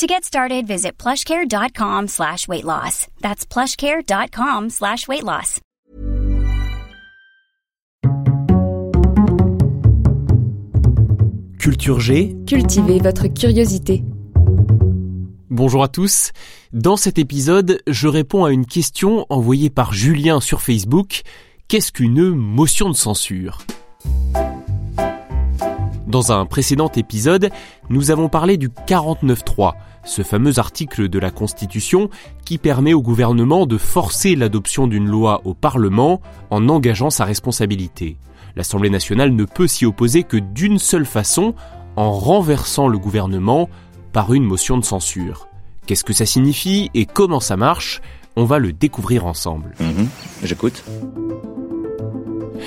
To get started, visit plushcare.com slash weight loss. That's plushcare.com slash weight loss. Culture G. Cultivez votre curiosité. Bonjour à tous. Dans cet épisode, je réponds à une question envoyée par Julien sur Facebook. Qu'est-ce qu'une motion de censure? Dans un précédent épisode, nous avons parlé du 49.3, ce fameux article de la Constitution qui permet au gouvernement de forcer l'adoption d'une loi au Parlement en engageant sa responsabilité. L'Assemblée nationale ne peut s'y opposer que d'une seule façon, en renversant le gouvernement par une motion de censure. Qu'est-ce que ça signifie et comment ça marche On va le découvrir ensemble. Mhm. J'écoute.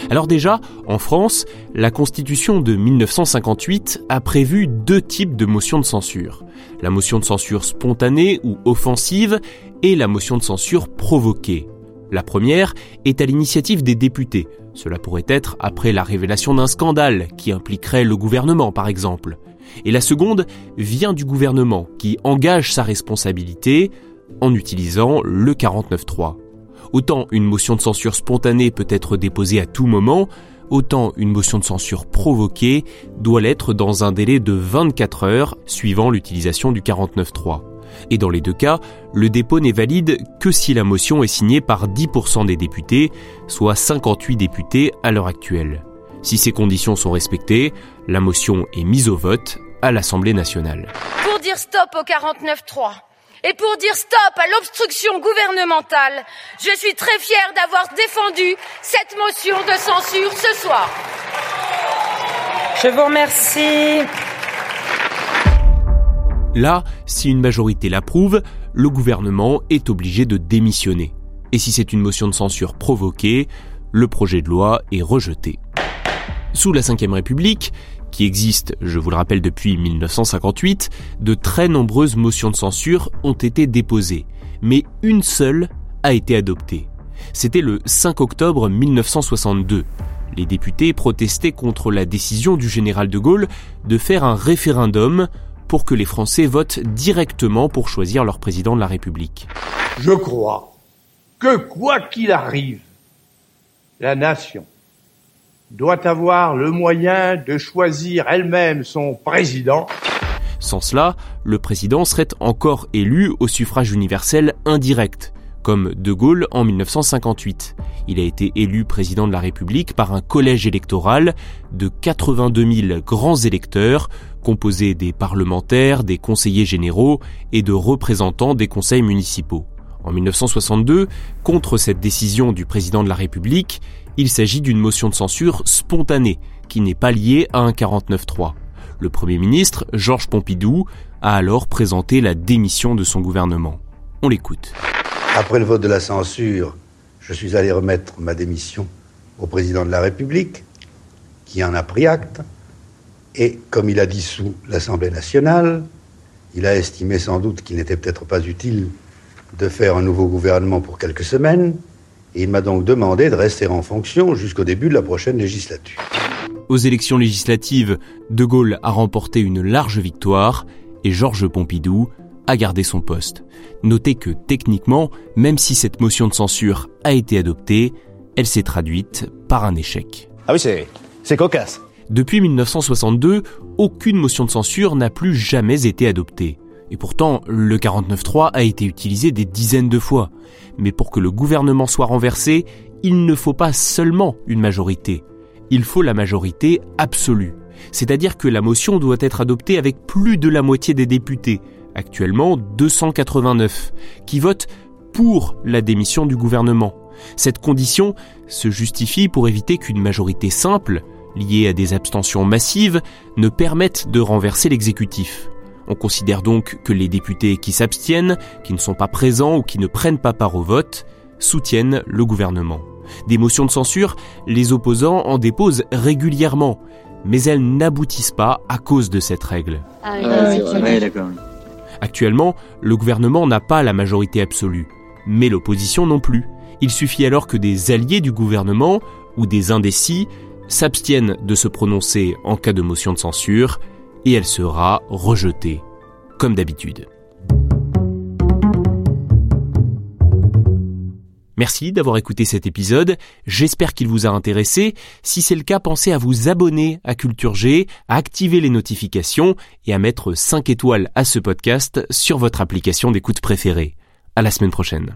Alors déjà, en France, la Constitution de 1958 a prévu deux types de motions de censure. La motion de censure spontanée ou offensive et la motion de censure provoquée. La première est à l'initiative des députés. Cela pourrait être après la révélation d'un scandale qui impliquerait le gouvernement par exemple. Et la seconde vient du gouvernement qui engage sa responsabilité en utilisant le 49.3. Autant une motion de censure spontanée peut être déposée à tout moment, autant une motion de censure provoquée doit l'être dans un délai de 24 heures suivant l'utilisation du 49.3. Et dans les deux cas, le dépôt n'est valide que si la motion est signée par 10% des députés, soit 58 députés à l'heure actuelle. Si ces conditions sont respectées, la motion est mise au vote à l'Assemblée nationale. Pour dire stop au 49.3 et pour dire stop à l'obstruction gouvernementale, je suis très fière d'avoir défendu cette motion de censure ce soir. Je vous remercie. Là, si une majorité l'approuve, le gouvernement est obligé de démissionner. Et si c'est une motion de censure provoquée, le projet de loi est rejeté. Sous la Ve République, qui existe, je vous le rappelle, depuis 1958, de très nombreuses motions de censure ont été déposées, mais une seule a été adoptée. C'était le 5 octobre 1962. Les députés protestaient contre la décision du général de Gaulle de faire un référendum pour que les Français votent directement pour choisir leur président de la République. Je crois que quoi qu'il arrive, la nation doit avoir le moyen de choisir elle-même son président. Sans cela, le président serait encore élu au suffrage universel indirect, comme De Gaulle en 1958. Il a été élu président de la République par un collège électoral de 82 000 grands électeurs, composé des parlementaires, des conseillers généraux et de représentants des conseils municipaux. En 1962, contre cette décision du président de la République, il s'agit d'une motion de censure spontanée, qui n'est pas liée à un 49-3. Le Premier ministre, Georges Pompidou, a alors présenté la démission de son gouvernement. On l'écoute. Après le vote de la censure, je suis allé remettre ma démission au président de la République, qui en a pris acte, et comme il a dissous l'Assemblée nationale, il a estimé sans doute qu'il n'était peut-être pas utile de faire un nouveau gouvernement pour quelques semaines, et il m'a donc demandé de rester en fonction jusqu'au début de la prochaine législature. Aux élections législatives, De Gaulle a remporté une large victoire et Georges Pompidou a gardé son poste. Notez que techniquement, même si cette motion de censure a été adoptée, elle s'est traduite par un échec. Ah oui, c'est, c'est cocasse. Depuis 1962, aucune motion de censure n'a plus jamais été adoptée. Et pourtant, le 49.3 a été utilisé des dizaines de fois. Mais pour que le gouvernement soit renversé, il ne faut pas seulement une majorité. Il faut la majorité absolue. C'est-à-dire que la motion doit être adoptée avec plus de la moitié des députés, actuellement 289, qui votent pour la démission du gouvernement. Cette condition se justifie pour éviter qu'une majorité simple, liée à des abstentions massives, ne permette de renverser l'exécutif. On considère donc que les députés qui s'abstiennent, qui ne sont pas présents ou qui ne prennent pas part au vote, soutiennent le gouvernement. Des motions de censure, les opposants en déposent régulièrement, mais elles n'aboutissent pas à cause de cette règle. Ah, d'accord. Actuellement, le gouvernement n'a pas la majorité absolue, mais l'opposition non plus. Il suffit alors que des alliés du gouvernement ou des indécis s'abstiennent de se prononcer en cas de motion de censure et elle sera rejetée, comme d'habitude. Merci d'avoir écouté cet épisode, j'espère qu'il vous a intéressé. Si c'est le cas, pensez à vous abonner à Culture G, à activer les notifications et à mettre 5 étoiles à ce podcast sur votre application d'écoute préférée. À la semaine prochaine.